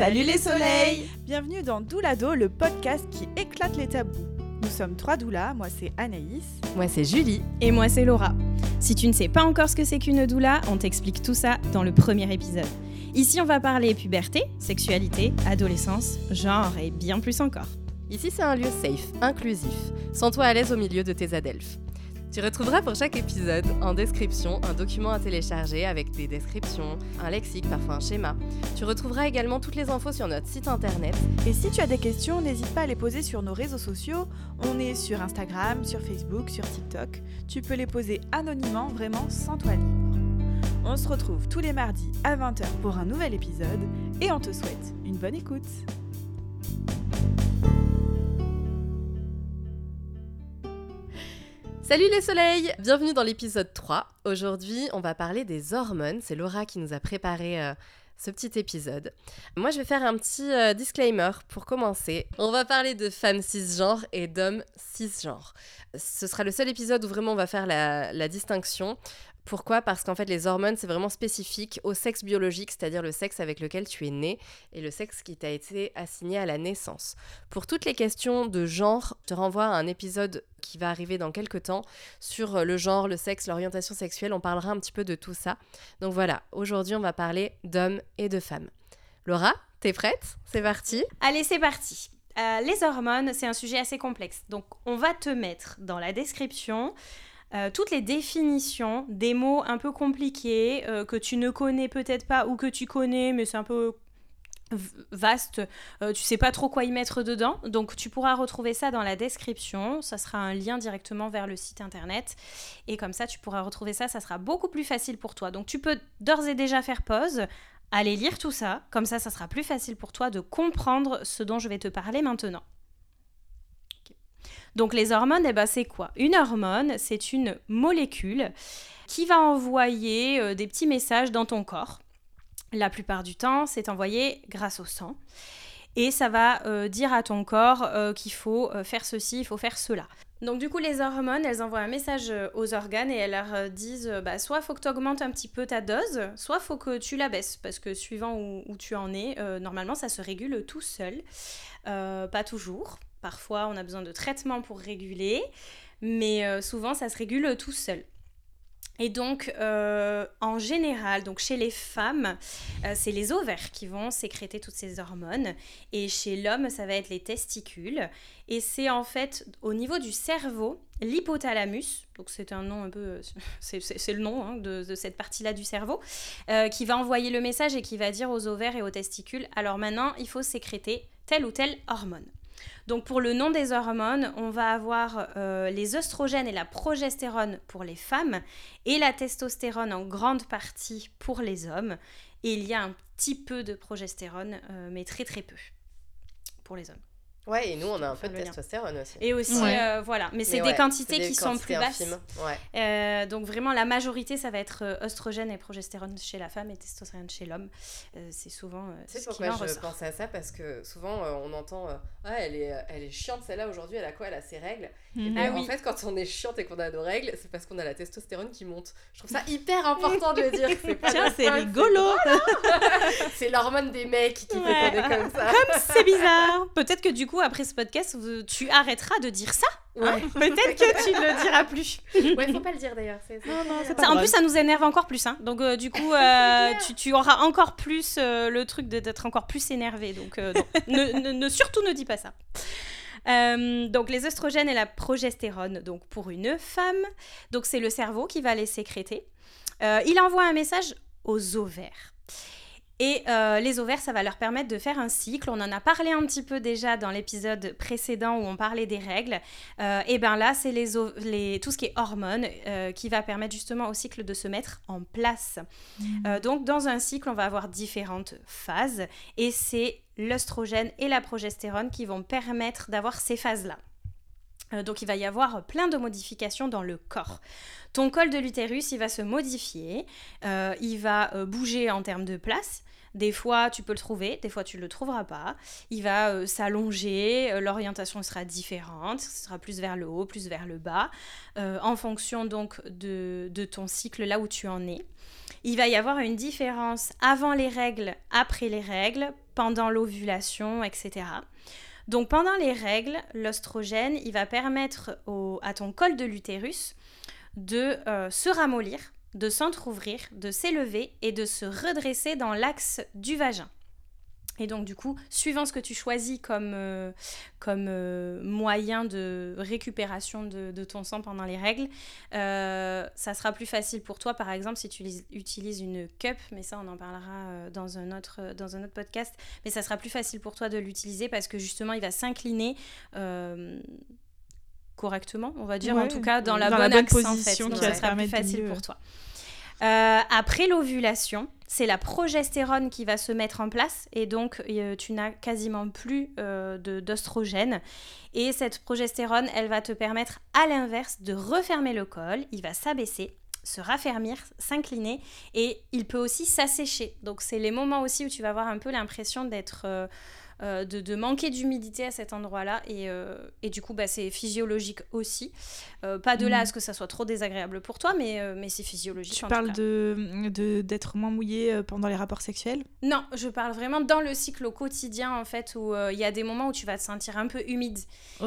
Salut les soleils Bienvenue dans Doulado, le podcast qui éclate les tabous. Nous sommes trois doulas, moi c'est Anaïs. Moi c'est Julie. Et moi c'est Laura. Si tu ne sais pas encore ce que c'est qu'une doula, on t'explique tout ça dans le premier épisode. Ici on va parler puberté, sexualité, adolescence, genre et bien plus encore. Ici c'est un lieu safe, inclusif. Sens-toi à l'aise au milieu de tes adelphes. Tu retrouveras pour chaque épisode en description un document à télécharger avec des descriptions, un lexique, parfois un schéma. Tu retrouveras également toutes les infos sur notre site internet. Et si tu as des questions, n'hésite pas à les poser sur nos réseaux sociaux. On est sur Instagram, sur Facebook, sur TikTok. Tu peux les poser anonymement, vraiment sans toi libre. On se retrouve tous les mardis à 20h pour un nouvel épisode et on te souhaite une bonne écoute. Salut les soleils Bienvenue dans l'épisode 3. Aujourd'hui, on va parler des hormones. C'est Laura qui nous a préparé euh, ce petit épisode. Moi, je vais faire un petit euh, disclaimer pour commencer. On va parler de femmes cisgenres et d'hommes cisgenres. Ce sera le seul épisode où vraiment on va faire la, la distinction. Pourquoi? Parce qu'en fait, les hormones, c'est vraiment spécifique au sexe biologique, c'est-à-dire le sexe avec lequel tu es né et le sexe qui t'a été assigné à la naissance. Pour toutes les questions de genre, je te renvoie à un épisode qui va arriver dans quelques temps sur le genre, le sexe, l'orientation sexuelle. On parlera un petit peu de tout ça. Donc voilà, aujourd'hui, on va parler d'hommes et de femmes. Laura, t'es prête? C'est parti? Allez, c'est parti. Euh, les hormones, c'est un sujet assez complexe. Donc, on va te mettre dans la description euh, toutes les définitions des mots un peu compliqués euh, que tu ne connais peut-être pas ou que tu connais, mais c'est un peu vaste, euh, tu sais pas trop quoi y mettre dedans. Donc tu pourras retrouver ça dans la description, ça sera un lien directement vers le site internet et comme ça tu pourras retrouver ça, ça sera beaucoup plus facile pour toi. Donc tu peux d'ores et déjà faire pause, aller lire tout ça, comme ça ça sera plus facile pour toi de comprendre ce dont je vais te parler maintenant. Donc les hormones, eh ben, c'est quoi? Une hormone, c'est une molécule qui va envoyer euh, des petits messages dans ton corps. La plupart du temps, c'est envoyé grâce au sang. Et ça va euh, dire à ton corps euh, qu'il faut faire ceci, il faut faire cela. Donc du coup, les hormones, elles envoient un message aux organes et elles leur disent, bah, soit faut que tu augmentes un petit peu ta dose, soit faut que tu la baisses, parce que suivant où, où tu en es, normalement, ça se régule tout seul. pas toujours. Parfois, on a besoin de traitements pour réguler, mais euh, souvent, ça se régule tout seul. Et donc, euh, en général, donc chez les femmes, euh, c'est les ovaires qui vont sécréter toutes ces hormones. Et chez l'homme, ça va être les testicules. Et c'est en fait au niveau du cerveau, l'hypothalamus, donc c'est un nom un peu, c'est le nom hein, de, cette partie-là du cerveau, qui va envoyer le message et qui va dire aux ovaires et aux testicules, alors maintenant, il faut sécréter telle ou telle hormone. Donc pour le nom des hormones, on va avoir euh, les oestrogènes et la progestérone pour les femmes et la testostérone en grande partie pour les hommes. Et il y a un petit peu de progestérone, euh, mais très très peu pour les hommes. Ouais, et nous, on a un peu de testostérone aussi. Et aussi, euh, voilà. Mais c'est des quantités qui sont plus basses. Euh, donc vraiment, la majorité, ça va être euh, oestrogène et progestérone chez la femme et testostérone chez l'homme. c'est souvent C'est pourquoi je pensais à ça? Parce que souvent, on entend ah, elle, est, elle est chiante celle-là aujourd'hui, elle a quoi? Elle a ses règles. Et ah en fait, quand on est chiante et qu'on a nos règles, c'est parce qu'on a la testostérone qui monte. Je trouve ça hyper important de le dire. Tiens, c'est rigolo C'est l'hormone des mecs qui fait qu'on est comme ça. Comme c'est bizarre Peut-être que du coup, après ce podcast, tu arrêteras de dire ça. Hein. Peut-être que tu ne le diras plus. ouais, faut pas le dire d'ailleurs. en plus, ça nous énerve encore plus. Hein. Donc, euh, du coup, euh, tu, tu, auras encore plus euh, le truc d'être encore plus énervé. Donc, ne, ne, surtout ne dis pas ça. donc les oestrogènes et la progestérone, donc pour une femme, donc c'est le cerveau qui va les sécréter. il envoie un message aux ovaires. Et euh, les ovaires, ça va leur permettre de faire un cycle. On en a parlé un petit peu déjà dans l'épisode précédent où on parlait des règles. Euh, et bien là, c'est les, les, tout ce qui est hormones euh, qui va permettre justement au cycle de se mettre en place. Mmh. donc dans un cycle, on va avoir différentes phases et c'est l'œstrogène et la progestérone qui vont permettre d'avoir ces phases-là. Donc il va y avoir plein de modifications dans le corps. Ton col de l'utérus, il va se modifier, il va bouger en termes de place, Des fois, tu peux le trouver, des fois, tu ne le trouveras pas. Il va euh, s'allonger, euh, l'orientation sera différente, ce sera plus vers le haut, plus vers le bas, euh, en fonction donc de, ton cycle, là où tu en es. Il va y avoir une différence avant les règles, après les règles, pendant l'ovulation, etc. Donc pendant les règles, l'ostrogène, il va permettre au- à ton col de l'utérus de se ramollir, de s'entr'ouvrir, de s'élever et de se redresser dans l'axe du vagin. Et donc du coup, suivant ce que tu choisis comme, euh, comme euh, moyen de récupération de, ton sang pendant les règles, euh, ça sera plus facile pour toi, par exemple, si tu lis- utilises une cup, mais ça on en parlera dans un, autre, dans un autre podcast, mais ça sera plus facile pour toi de l'utiliser parce que justement il va s'incliner correctement, on va dire, en Ouais, tout cas dans la dans bonne la bonne axe, en position fait. qui te sera plus facile pour toi. Euh, après l'ovulation, c'est la progestérone qui va se mettre en place et donc euh, tu n'as quasiment plus euh, d'ostrogène. Et cette progestérone, elle va te permettre à l'inverse de refermer le col, il va s'abaisser se raffermir, s'incliner et il peut aussi s'assécher. Donc c'est les moments aussi où tu vas avoir un peu l'impression d'être euh, de, de manquer d'humidité à cet endroit-là et, euh, et du coup bah, c'est physiologique aussi. Euh, pas de là Mhm. à ce que ça soit trop désagréable pour toi, mais, euh, mais c'est physiologique. Tu en parles de de- d'être moins mouillé euh, pendant les rapports sexuels? Non, je parle vraiment dans le cycle au quotidien en fait où euh, il y a des moments où tu vas te sentir un peu humide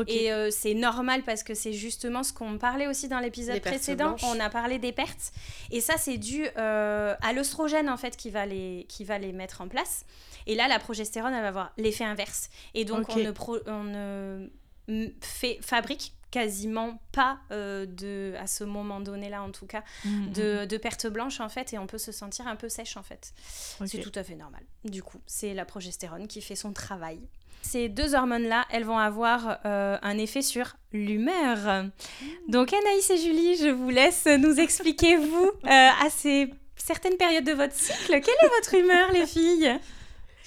et euh, c'est normal parce que c'est justement ce qu'on parlait aussi dans l'épisode précédent. On a parlé des pertes et ça c'est dû euh, à l'ostrogène en fait qui va les qui va les mettre en place. Et là la progestérone elle va avoir l'effet inverse et donc on ne pro- on ne mm, fait fabrique quasiment pas euh, de à ce moment donné là en tout cas Mm, de, de pertes blanches en fait et on peut se sentir un peu sèche en fait. C'est tout à fait normal. Du coup, c'est la progestérone qui fait son travail. Ces deux hormones-là, elles vont avoir euh, un effet sur l'humeur. Donc Anaïs et Julie, je vous laisse nous expliquer, vous, euh, à ces certaines périodes de votre cycle, quelle est votre humeur, les filles?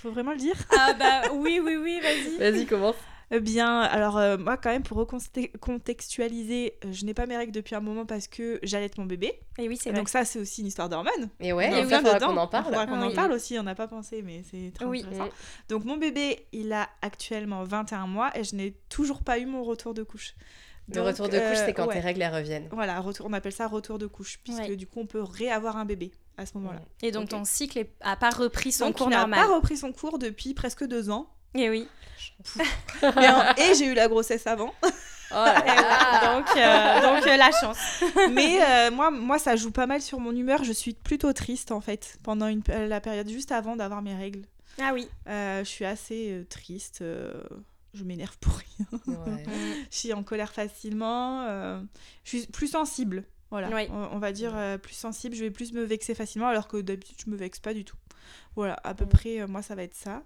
Faut vraiment le dire Ah bah oui, oui, oui, vas-y. Vas-y, commence. Eh bien, alors euh, moi quand même pour recontextualiser, euh, je n'ai pas mes règles depuis un moment parce que j'allaite mon bébé. Et oui, c'est vrai. donc ça c'est aussi une histoire d'hormones. Et ouais, oui, ça, faudra qu'on en Il faudra parle. qu'on Ah en oui. parle aussi, on n'a pas pensé mais c'est très Oui. intéressant. Donc mon bébé, il a actuellement 21 mois et je n'ai toujours pas eu mon retour de couche. Le Donc, retour de couche, euh, c'est quand ouais. tes règles elles reviennent. Voilà, retour, on appelle ça retour de couche puisque Ouais. du coup on peut réavoir un bébé à ce moment-là. Et donc ton cycle est- a pas repris son Donc cours il n'a normal. pas repris son cours depuis presque deux ans. Et oui. Et j'ai eu la grossesse avant. Oh là là. donc euh, donc euh, la chance. Mais euh, moi, moi, ça joue pas mal sur mon humeur. Je suis plutôt triste en fait pendant une, la période juste avant d'avoir mes règles. Ah oui. Euh, je suis assez triste. je m'énerve pour rien. Ouais. Je suis en colère facilement. je suis plus sensible. Voilà. Oui. On, on va dire euh, plus sensible. Je vais plus me vexer facilement alors que d'habitude je me vexe pas du tout. Voilà. À peu Mm. près, euh, moi, ça va être ça.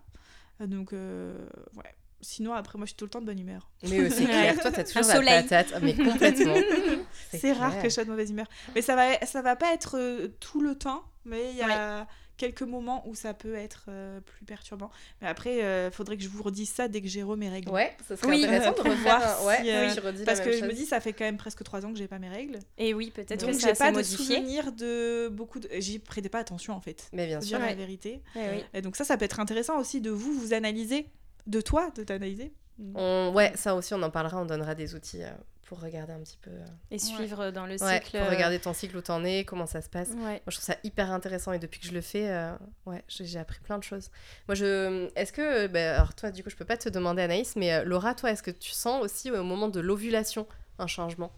Euh, donc, euh, ouais. Sinon, après, moi, je suis tout le temps de bonne humeur. Mais c'est clair, toi, t'as toujours Un la soleil. patate. Ah, Mais complètement. C'est rare que je sois de mauvaise humeur. Mais ça va, ça va pas être euh, tout le temps, mais il y a quelques moments où ça peut être euh, plus perturbant. Mais après, il faudrait que je vous redise ça dès que j'ai re mes règles. Ouais, ça serait Oui. intéressant de Pour refaire voir un... Ouais, si, euh, oui, je redis Parce que je me dis, ça fait quand même presque trois ans que j'ai pas mes règles. Et oui, peut-être Donc que j'ai ça pas de modifié. souvenir de beaucoup de... J'y prêtais pas attention en fait. Mais bien sûr. dire la vérité. Eh oui. Et donc ça, ça peut être intéressant aussi de vous, vous analyser. De toi, de t'analyser. On... Ouais, ça aussi, on en parlera. On donnera des outils euh, pour regarder un petit peu. euh, Et suivre dans le Ouais, cycle. pour regarder ton cycle où t'en es, comment ça se passe. Ouais. Moi, je trouve ça hyper intéressant et depuis que je le fais, euh, ouais, j'ai j'ai appris plein de choses. Moi, je, est-ce que, bah, alors toi, du coup, je peux pas te demander, Anaïs, mais euh, Laura, toi, est-ce que tu sens aussi au moment de l'ovulation un changement?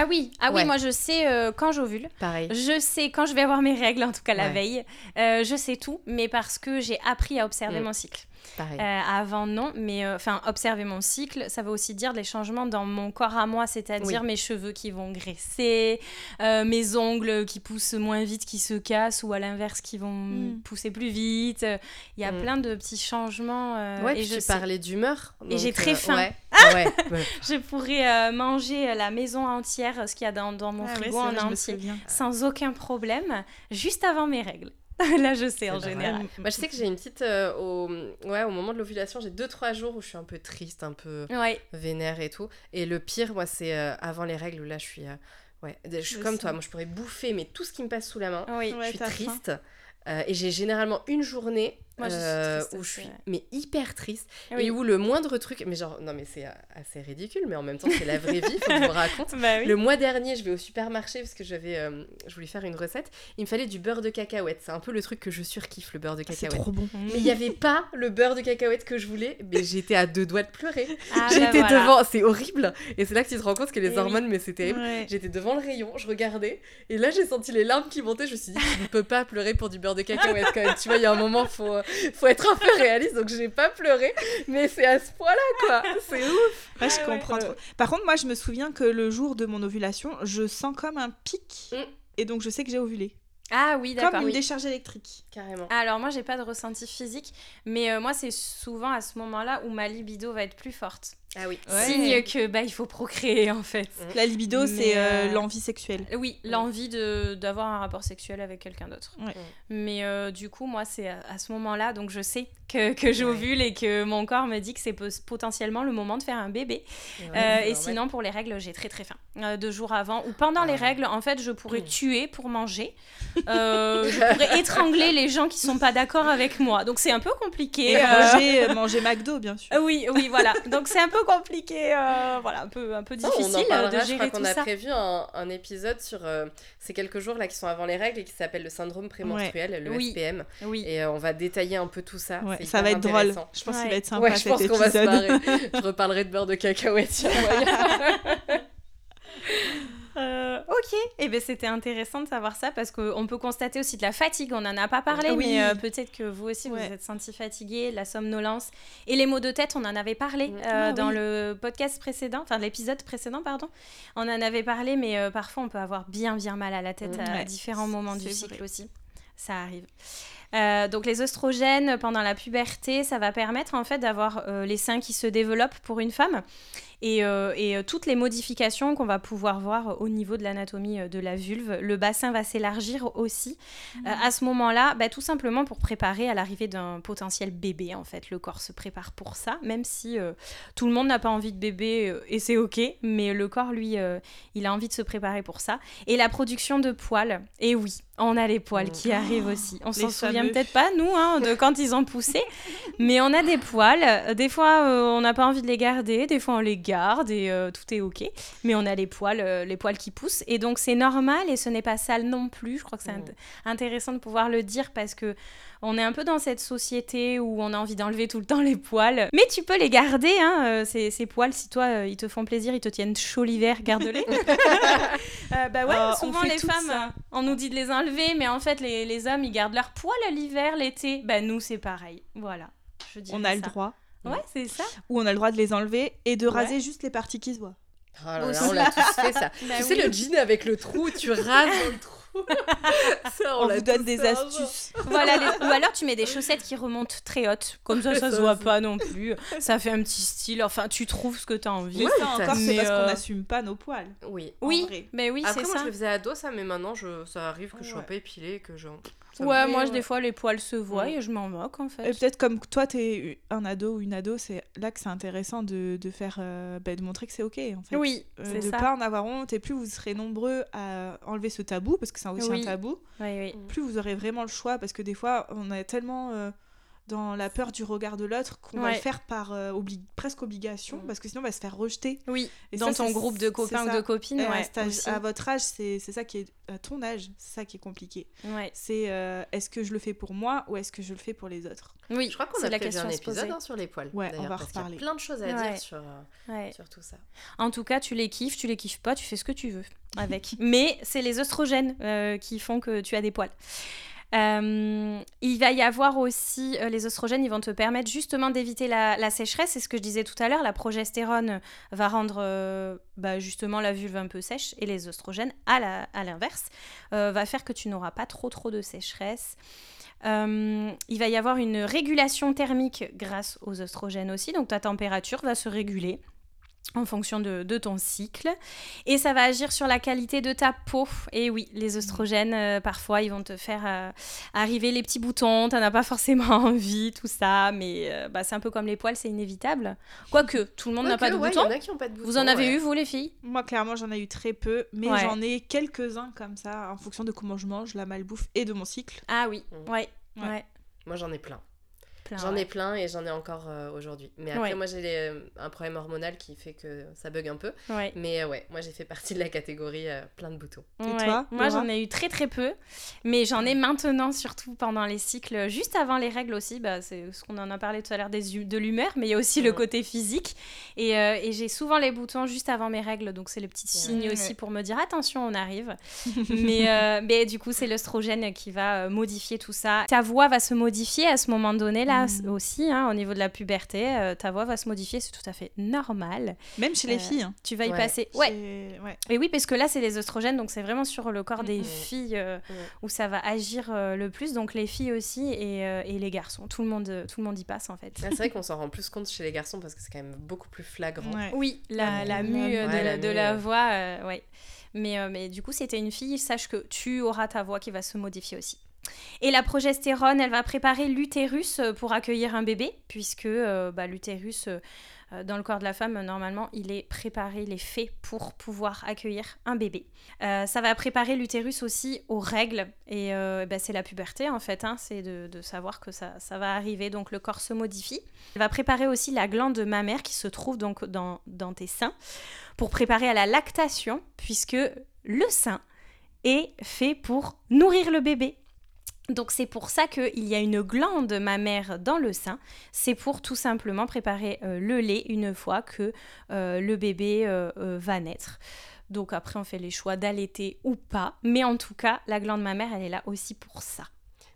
Ah oui, ah Ouais. oui, moi je sais euh, quand j'ovule. Pareil. Je sais quand je vais avoir mes règles, en tout cas la Ouais. veille. Euh, je sais tout, mais parce que j'ai appris à observer Mm. mon cycle. Pareil. Euh, avant, non, mais enfin, observer mon cycle, ça veut aussi dire les changements dans mon corps à moi, c'est-à-dire Oui. mes cheveux qui vont graisser, mes ongles qui poussent moins vite, qui se cassent, ou à l'inverse, qui vont Mm. pousser plus vite. Il y a Mm. plein de petits changements. ouais, et puis je tu sais. parlais d'humeur. Et j'ai très faim. Ouais. Ah ouais. Je pourrais euh, manger la maison entière, ce qu'il y a dans, dans mon Ah frigo vrai, entier, sans aucun problème, juste avant mes règles. Là, je sais en général. Moi, je sais que j'ai une petite. euh, au... Ouais, au moment de l'ovulation, j'ai deux, trois jours où je suis un peu triste, un peu Ouais, vénère et tout. Et le pire, moi, c'est euh, avant les règles où là, je suis. euh, Ouais, je suis Je comme sais. toi. Moi, je pourrais bouffer, mais tout ce qui me passe sous la main. oui. Je suis triste. Euh, et j'ai généralement une journée Moi, je suis euh, triste où je suis ouais. mais hyper triste Oui. et où le moindre truc mais genre non mais c'est assez ridicule mais en même temps c'est la vraie vie faut que je vous raconte Bah oui. le mois dernier je vais au supermarché parce que j'avais euh, je voulais faire une recette il me fallait du beurre de cacahuète c'est un peu le truc que je surkiffe le beurre de C'est cacahuète trop bon. mais il n'y avait pas le beurre de cacahuète que je voulais mais j'étais à deux doigts de pleurer Ah, bah j'étais voilà. devant c'est horrible et c'est là que tu te rends compte que les Eh oui. hormones mais c'est terrible Ouais. J'étais devant le rayon, je regardais, et là j'ai senti les larmes qui montaient. Je me suis dit, tu ne peux pas pleurer pour du beurre de cacahuète quand même. Tu vois, il y a un moment, faut, euh, faut être un peu réaliste. Donc j'ai pas pleuré, mais c'est à ce point-là, quoi. C'est ouf. Ouais, je Ouais, comprends ouais. trop. Par contre, moi, je me souviens que le jour de mon ovulation, je sens comme un pic. Mm. Et donc, je sais que j'ai ovulé. Ah oui, Comme d'accord. une oui. décharge électrique. Carrément. Alors moi, j'ai pas de ressenti physique, mais euh, moi, c'est souvent à ce moment-là où ma libido va être plus forte. Ah oui. Ouais. Signe que bah il faut procréer en fait. La libido, Mais, c'est euh, euh, l'envie sexuelle. Oui, l'envie de d'avoir un rapport sexuel avec quelqu'un d'autre. Ouais. Mais euh, du coup, moi, c'est à, à ce moment-là, donc je sais que, que j'ovule et que mon corps me dit que c'est potentiellement le moment de faire un bébé. Euh, et sinon, pour les règles, j'ai très très faim. Euh, deux jours avant ou pendant les Ah. règles, en fait, je pourrais Mm. tuer pour manger. Euh, je pourrais étrangler les gens qui sont pas d'accord avec moi. Donc c'est un peu compliqué. Et euh, manger, manger McDo, bien sûr. euh, Oui, oui, voilà. Donc c'est un peu compliqué, euh, voilà, un peu, un peu difficile on en euh, parlera, de je crois gérer qu'on a prévu un, un épisode sur euh, ces quelques jours là qui sont avant les règles et qui s'appelle le syndrome prémenstruel, le Oui. SPM. Oui. Et euh, on va détailler un peu tout ça. Ouais, ça va être drôle. Je pense qu'il Ouais. va être sympa Ouais, je pense qu'on va se marrer. je reparlerai de beurre de cacahuète. Euh, ok, et ben c'était intéressant de savoir ça parce qu'on peut constater aussi de la fatigue. On n'en a pas parlé, Oui. mais euh, peut-être que vous aussi Ouais. vous êtes senti fatigué, la somnolence et les maux de tête. On en avait parlé Mm. euh, Ah dans le podcast précédent, enfin l'épisode précédent, pardon. On en avait parlé, mais parfois on peut avoir bien bien mal à la tête Mm. à différents moments du cycle vrai. aussi. Ça arrive. Euh, donc les oestrogènes pendant la puberté, ça va permettre en fait d'avoir euh, les seins qui se développent pour une femme et, euh, et, euh, toutes les modifications qu'on va pouvoir voir au niveau de l'anatomie euh, de la vulve. Le bassin va s'élargir aussi euh, à ce moment-là, bah, tout simplement pour préparer à l'arrivée d'un potentiel bébé en fait. Le corps se prépare pour ça, même si euh, tout le monde n'a pas envie de bébé euh, et c'est ok, mais le corps lui, euh, il a envie de se préparer pour ça. Et la production de poils, et oui, on a les poils qui arrivent aussi. On s'en souvient peut-être pas, nous, hein, de quand ils ont poussé, mais on a des poils. Euh, Des fois, euh, on n'a pas envie de les garder, des fois, on les garde et euh, tout est ok. Mais on a les poils, euh, les poils qui poussent, et donc c'est normal et ce n'est pas sale non plus. Je crois que c'est int- intéressant de pouvoir le dire parce que on est un peu dans cette société où on a envie d'enlever tout le temps les poils. Mais tu peux les garder, hein, euh, ces, ces poils. Si toi, ils te font plaisir, ils te tiennent chaud l'hiver, garde-les. Euh, bah ouais, on souvent les femmes, ça. on nous dit de les enlever, mais en fait, les, les hommes, ils gardent leurs poils l'hiver, l'été. Bah nous, c'est pareil. Voilà. Je On a le droit. Ouais, c'est ça. Ou on a le droit de les enlever et de Ouais. raser juste les parties qui se voient. Oh là on l'a tous fait ça. Bah tu oui. sais le jean avec le trou, tu rases dans le trou. ça, On, l'a vous donne des astuces. Voilà, les- ou alors tu mets des chaussettes qui remontent très hautes, comme ça ça se voit pas non plus, ça fait un petit style, enfin tu trouves ce que t'as envie. Mais Ouais, ça mais encore, c'est mais, parce euh, qu'on n'assume pas nos poils. Oui. Oui, vrai. mais oui Après, c'est moi, ça. je le faisais ado, ça, mais maintenant, je... ça arrive que je sois Ouais. pas épilée, que je. Ouais, moi ouais. des fois les poils se voient Mm. et je m'en moque en Et fait. peut-être comme toi, t'es un ado ou une ado, c'est là que c'est intéressant de, de faire, euh, bah, de montrer que c'est ok en fait. Oui, Euh, c'est de ça. pas en avoir honte et plus vous serez nombreux à enlever ce tabou parce que c'est aussi Oui. un tabou Oui, oui. plus vous aurez vraiment le choix parce que des fois on est tellement euh, dans la peur du regard de l'autre qu'on va le faire par euh, obli- presque obligation Mm. parce que sinon on va se faire rejeter Oui, Et dans ça, ton groupe de copains ou de copines, à, ouais. cet âge- aussi. à votre âge c'est c'est ça qui est à ton âge c'est ça qui est compliqué Ouais. c'est euh, est-ce que je le fais pour moi ou est-ce que je le fais pour les autres? Oui, Je crois qu'on a la question un épisode hein, sur les poils. Ouais, on va parce qu'il y a reparler. plein de choses à Ouais. dire sur, euh, Ouais. sur tout ça. En tout cas, tu les kiffes, tu les kiffes pas, tu fais ce que tu veux avec. Mais c'est les oestrogènes euh, qui font que tu as des poils. Euh, il va y avoir aussi euh, les oestrogènes, ils vont te permettre justement d'éviter la, sécheresse. C'est ce que je disais tout à l'heure. La progestérone va rendre euh, bah, justement la vulve un peu sèche et les oestrogènes, à l'inverse, va faire que tu n'auras pas trop trop de sécheresse. Il va y avoir une régulation thermique grâce aux oestrogènes aussi, donc ta température va se réguler en fonction de, de ton cycle. Et ça va agir sur la qualité de ta peau. Et oui, les oestrogènes, euh, parfois, ils vont te faire euh, arriver les petits boutons, t'en as pas forcément envie, tout ça, mais euh, bah, c'est un peu comme les poils, c'est inévitable. Quoique, tout le monde n'a pas ouais, boutons. y en a qui ont pas de boutons. Vous en avez ouais. eu, vous, les filles? Moi clairement j'en ai eu très peu mais Ouais. j'en ai quelques-uns comme ça en fonction de comment je mange la malbouffe et de mon cycle Ah oui, Mm. ouais, Ouais. ouais. Moi, j'en ai plein. Plein. J'en ouais. ai plein et j'en ai encore euh, aujourd'hui. Mais après, Ouais. moi, j'ai les- un problème hormonal qui fait que ça bug un peu. Ouais. Mais euh, ouais, moi, j'ai fait partie de la catégorie euh, plein de boutons. Et Ouais. toi, Moi, j'en ai eu très très peu, mais j'en ai maintenant, surtout pendant les cycles, juste avant les règles aussi. Bah, c'est ce qu'on en a parlé tout à l'heure des de l'humeur, mais il y a aussi le côté physique. Et, euh, et j'ai souvent les boutons juste avant mes règles, donc c'est le petit signe Ouais. aussi pour me dire attention, on arrive. mais, euh, mais du coup, c'est l'œstrogène qui va euh, modifier tout ça. Ta voix va se modifier à ce moment donné là Mhm. aussi, hein, au niveau de la puberté. euh, ta voix va se modifier, c'est tout à fait normal. Même chez les Euh, filles. hein. Tu vas y Ouais. passer. Ouais. Et oui, parce que là, c'est les oestrogènes, donc c'est vraiment sur le corps des Mhm. filles euh, Ouais. où ça va agir euh, le plus. Donc les filles aussi et, euh, et les garçons. Tout le monde, tout le monde y passe en fait. Ah, c'est vrai qu'on s'en rend plus compte chez les garçons parce que c'est quand même beaucoup plus flagrant. Ouais. Oui, la, mue de, Ouais, la, de voix, euh, ouais. Mais, euh, mais du coup, c'était une fille, sache que tu auras ta voix qui va se modifier aussi. Et la progestérone, elle va préparer l'utérus euh, pour accueillir un bébé, puisque euh, bah, l'utérus, euh, dans le corps de la femme, normalement, il est préparé, il est fait pour pouvoir accueillir un bébé. Ça va préparer l'utérus aussi aux règles, et bah, c'est la puberté en fait, hein, c'est de, savoir que ça, va arriver, donc le corps se modifie. Elle va préparer aussi la glande mammaire qui se trouve donc dans tes seins pour préparer à la lactation, puisque le sein est fait pour nourrir le bébé. Donc c'est pour ça qu'il y a une glande mammaire dans le sein. C'est pour tout simplement préparer euh, le lait une fois que euh, le bébé euh, va naître. Donc après on fait les choix d'allaiter ou pas. Mais en tout cas, la glande mammaire, elle est là aussi pour ça.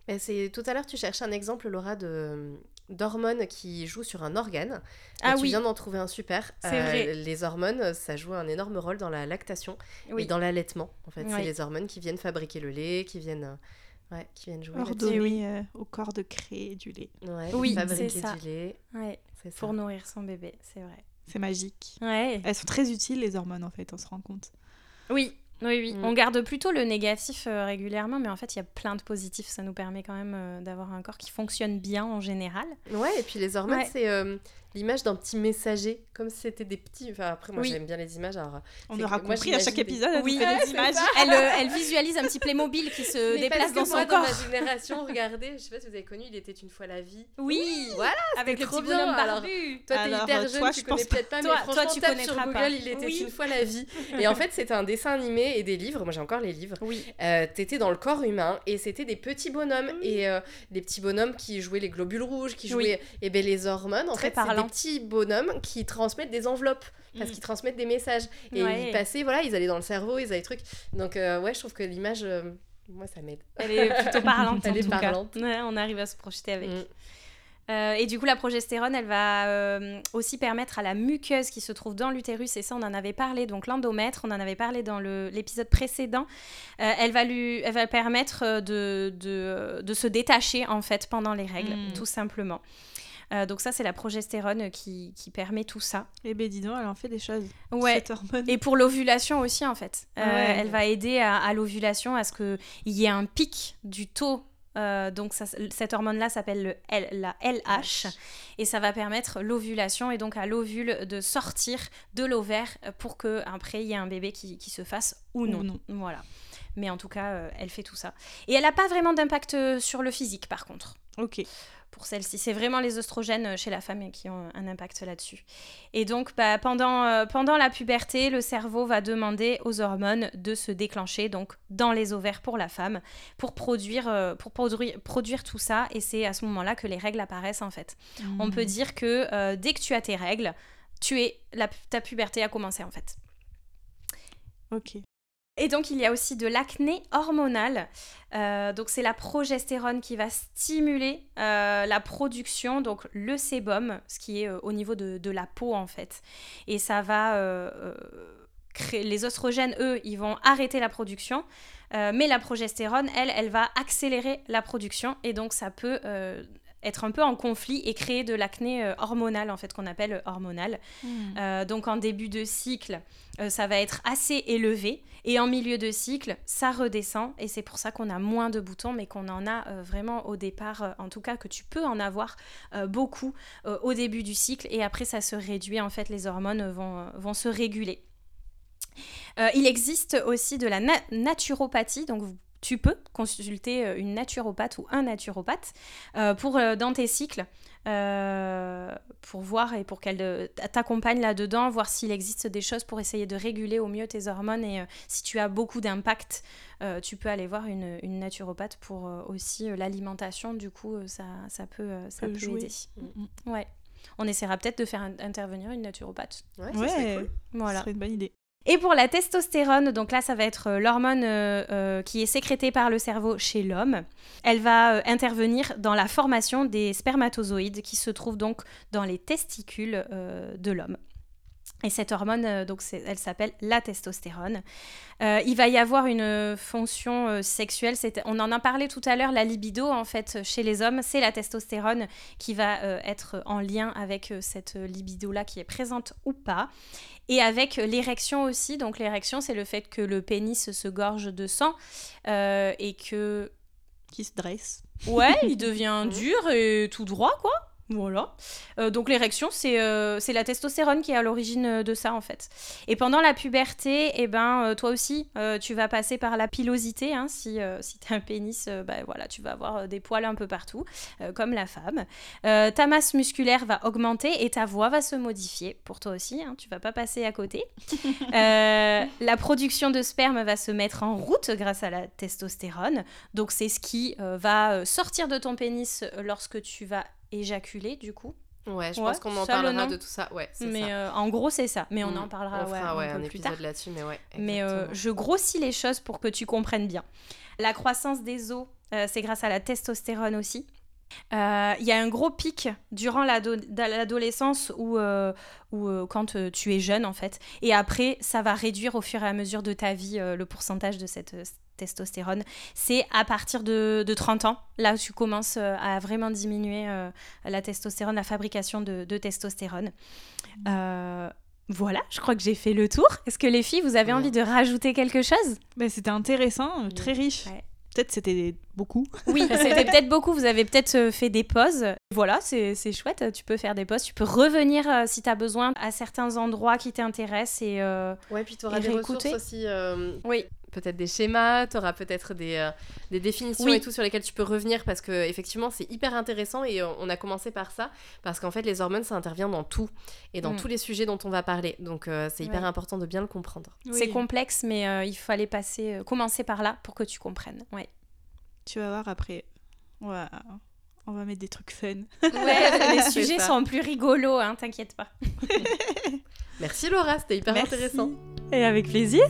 Mais c'est tout à l'heure tu cherchais un exemple Laura de d'hormones qui jouent sur un organe. Et Ah tu oui. viens d'en trouver un super. Euh, C'est vrai. Les hormones, ça joue un énorme rôle dans la lactation Oui. et dans l'allaitement. En fait, Oui. c'est les hormones qui viennent fabriquer le lait, qui viennent, ouais, qui viennent jouer. là-dessus. Ordonné oui. euh, au corps de créer du lait. Ouais, Oui, fabriquer c'est ça. du lait. Ouais, ça. pour nourrir son bébé, c'est vrai. C'est magique. Ouais. Elles sont très utiles, les hormones, en fait, on se rend compte. Oui, oui, oui. Mm. On garde plutôt le négatif euh, régulièrement, mais en fait, il y a plein de positifs. Ça nous permet quand même euh, d'avoir un corps qui fonctionne bien en général. Ouais, et puis les hormones, Ouais. c'est euh, l'image d'un petit messager, comme si c'était des petits. Enfin, après, moi, Oui. j'aime bien les images. Alors, On aura que moi, compris à chaque des- épisode, elle Oui, ouais, des images. Elle, euh, elle visualise un petit Playmobil qui se Mais déplace parce dans que son moi, corps. Dans ma génération, regardez, je sais pas si vous avez connu, il était une fois la vie. Oui, Voilà, avec le trop petit bien, bonhomme alors. barbu. Toi, t'es hyper jeune, toi, tu je connais peut-être pas, Toi- mais toi, franchement, tu tape sur Google, pas. il était Oui. une fois la vie. Et en fait, c'était un dessin animé et des livres. Moi, j'ai encore les livres. Oui, Euh, T'étais dans le corps humain et c'était des petits bonhommes et euh, des petits bonhommes qui jouaient les globules rouges, qui Oui. jouaient et ben les hormones. En Très fait, des petits bonhommes qui transmettent des enveloppes parce Mm. qu'ils transmettent des messages et Ouais. ils passaient, voilà, ils allaient dans le cerveau, ils avaient des trucs. Donc euh, ouais, je trouve que l'image, euh, moi, ça m'aide. elle est plutôt parlante. Elle en est tout cas. parlante. Ouais, on arrive à se projeter avec. Mm. Euh, et du coup, la progestérone, elle va aussi permettre à la muqueuse qui se trouve dans l'utérus, et ça, on en avait parlé, donc l'endomètre, on en avait parlé dans l'épisode précédent, elle, va lui, elle va permettre de, de, de se détacher, en fait, pendant les règles, Mm. tout simplement. Euh, donc ça, c'est la progestérone qui, qui permet tout ça. Et ben dis donc, elle en fait des choses. Ouais. Cette hormone. Et pour l'ovulation aussi, en fait. Euh, Ouais. Elle va aider à, à l'ovulation, à ce qu'il y ait un pic du taux. Euh, donc ça- cette hormone-là s'appelle la LH et ça va permettre l'ovulation et donc à l'ovule de sortir de l'ovaire pour que après il y ait un bébé qui, qui se fasse ou non. Ou non. Voilà. Mais en tout cas, euh, elle fait tout ça. Et elle n'a pas vraiment d'impact sur le physique par contre Ok. Pour celle-ci. C'est vraiment les oestrogènes euh, chez la femme qui ont un impact là-dessus. Et donc, bah, pendant, euh, pendant la puberté, le cerveau va demander aux hormones de se déclencher donc dans les ovaires pour la femme pour produire, euh, pour produire, produire tout ça. Et c'est à ce moment-là que les règles apparaissent en fait. On peut dire que euh, dès que tu as tes règles, tu es, la, ta puberté a commencé en fait. Ok. Et donc, il y a aussi de l'acné hormonal. Euh, donc, c'est la progestérone qui va stimuler euh, la production, donc le sébum, ce qui est euh, au niveau de, de la peau en fait. Et ça va créer. Les oestrogènes, eux, ils vont arrêter la production. Mais la progestérone, elle, elle va accélérer la production. Et donc, ça peut. Euh, être un peu en conflit et créer de l'acné euh, hormonal en fait qu'on appelle hormonal. Mm. Euh, donc en début de cycle, euh, ça va être assez élevé. Et en milieu de cycle, ça redescend. Et c'est pour ça qu'on a moins de boutons, mais qu'on en a euh, vraiment au départ, euh, en tout cas que tu peux en avoir euh, beaucoup euh, au début du cycle. Et après, ça se réduit. En fait, les hormones vont, euh, vont se réguler. Euh, il existe aussi de la na- naturopathie, donc vous- tu peux consulter euh, une naturopathe ou un naturopathe euh, pour, dans tes cycles pour voir et pour qu'elle t'accompagne là-dedans, voir s'il existe des choses pour essayer de réguler au mieux tes hormones et si tu as beaucoup d'impact, tu peux aller voir une, une naturopathe pour aussi l'alimentation. Du coup, ça, ça peut, ça peut, aider. Mm. Ouais. On essaiera peut-être de faire intervenir une naturopathe. Ouais, cool. voilà. ce serait une bonne idée. Et pour la testostérone, donc là, ça va être euh, l'hormone euh, euh, qui est sécrétée par le cerveau chez l'homme. Elle va intervenir dans la formation des spermatozoïdes qui se trouvent donc dans les testicules de l'homme. Et cette hormone, donc elle s'appelle la testostérone. il va y avoir une fonction sexuelle. On en a parlé tout à l'heure. La libido, en fait, chez les hommes, c'est la testostérone qui va être en lien avec cette libido-là qui est présente ou pas. Et avec l'érection aussi. Donc l'érection, c'est le fait que le pénis se gorge de sang euh, et que... Qui se dresse. Ouais, il devient dur et tout droit, quoi. Voilà. Euh, donc l'érection, euh, c'est la testostérone qui est à l'origine euh, de ça en fait. Et pendant la puberté, eh ben, toi aussi, tu vas passer par la pilosité. Hein, si si tu as un pénis, bah, voilà, tu vas avoir des poils un peu partout, comme la femme. ta masse musculaire va augmenter et ta voix va se modifier. Pour toi aussi, hein, tu vas pas passer à côté. la production de sperme va se mettre en route grâce à la testostérone. Donc c'est ce qui va sortir de ton pénis lorsque tu vas éjaculer du coup. Ouais, je pense qu'on en parlera de tout ça. Ouais, mais euh, en gros, c'est ça. Mais on en mm. parlera ouais, un, peu plus tard. là-dessus, mais ouais. Mais euh, je grossis les choses pour que tu comprennes bien. La croissance des os, euh, c'est grâce à la testostérone aussi. Il y a un gros pic durant l'adolescence ou, ou quand tu es jeune en fait. Et après, ça va réduire au fur et à mesure de ta vie le pourcentage de cette testostérone, c'est à partir de, 30 ans, là où tu commences euh, à vraiment diminuer euh, la testostérone, la fabrication de, testostérone. Euh, voilà, je crois que j'ai fait le tour. Est-ce que les filles, vous avez envie de rajouter quelque chose? Ben, C'était intéressant, très riche. Peut-être c'était beaucoup. Oui, c'était peut-être beaucoup. Vous avez peut-être fait des pauses. Voilà, c'est chouette. Tu peux faire des pauses. Tu peux revenir si tu as besoin à certains endroits qui t'intéressent et Ouais, puis tu auras des ressources aussi. Oui peut-être des schémas, tu auras peut-être des, euh, des, définitions et tout sur lesquelles tu peux revenir parce que effectivement c'est hyper intéressant et on a commencé par ça parce qu'en fait les hormones ça intervient dans tout et dans mm. tous les sujets dont on va parler donc euh, c'est hyper important de bien le comprendre. C'est complexe mais euh, il fallait passer commencer par là pour que tu comprennes. Ouais. Tu vas voir après. Ouais. On va mettre des trucs fun. Ouais, les sujets sont plus rigolos, hein, t'inquiète pas. Merci Laura, c'était hyper intéressant. Et avec plaisir.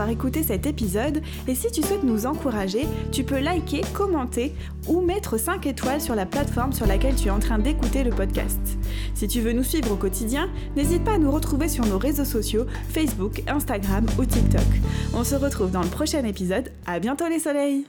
D'avoir écouté cet épisode et si tu souhaites nous encourager, tu peux liker, commenter ou mettre 5 étoiles sur la plateforme sur laquelle tu es en train d'écouter le podcast. Si tu veux nous suivre au quotidien, n'hésite pas à nous retrouver sur nos réseaux sociaux Facebook, Instagram ou TikTok. On se retrouve dans le prochain épisode. À bientôt les soleils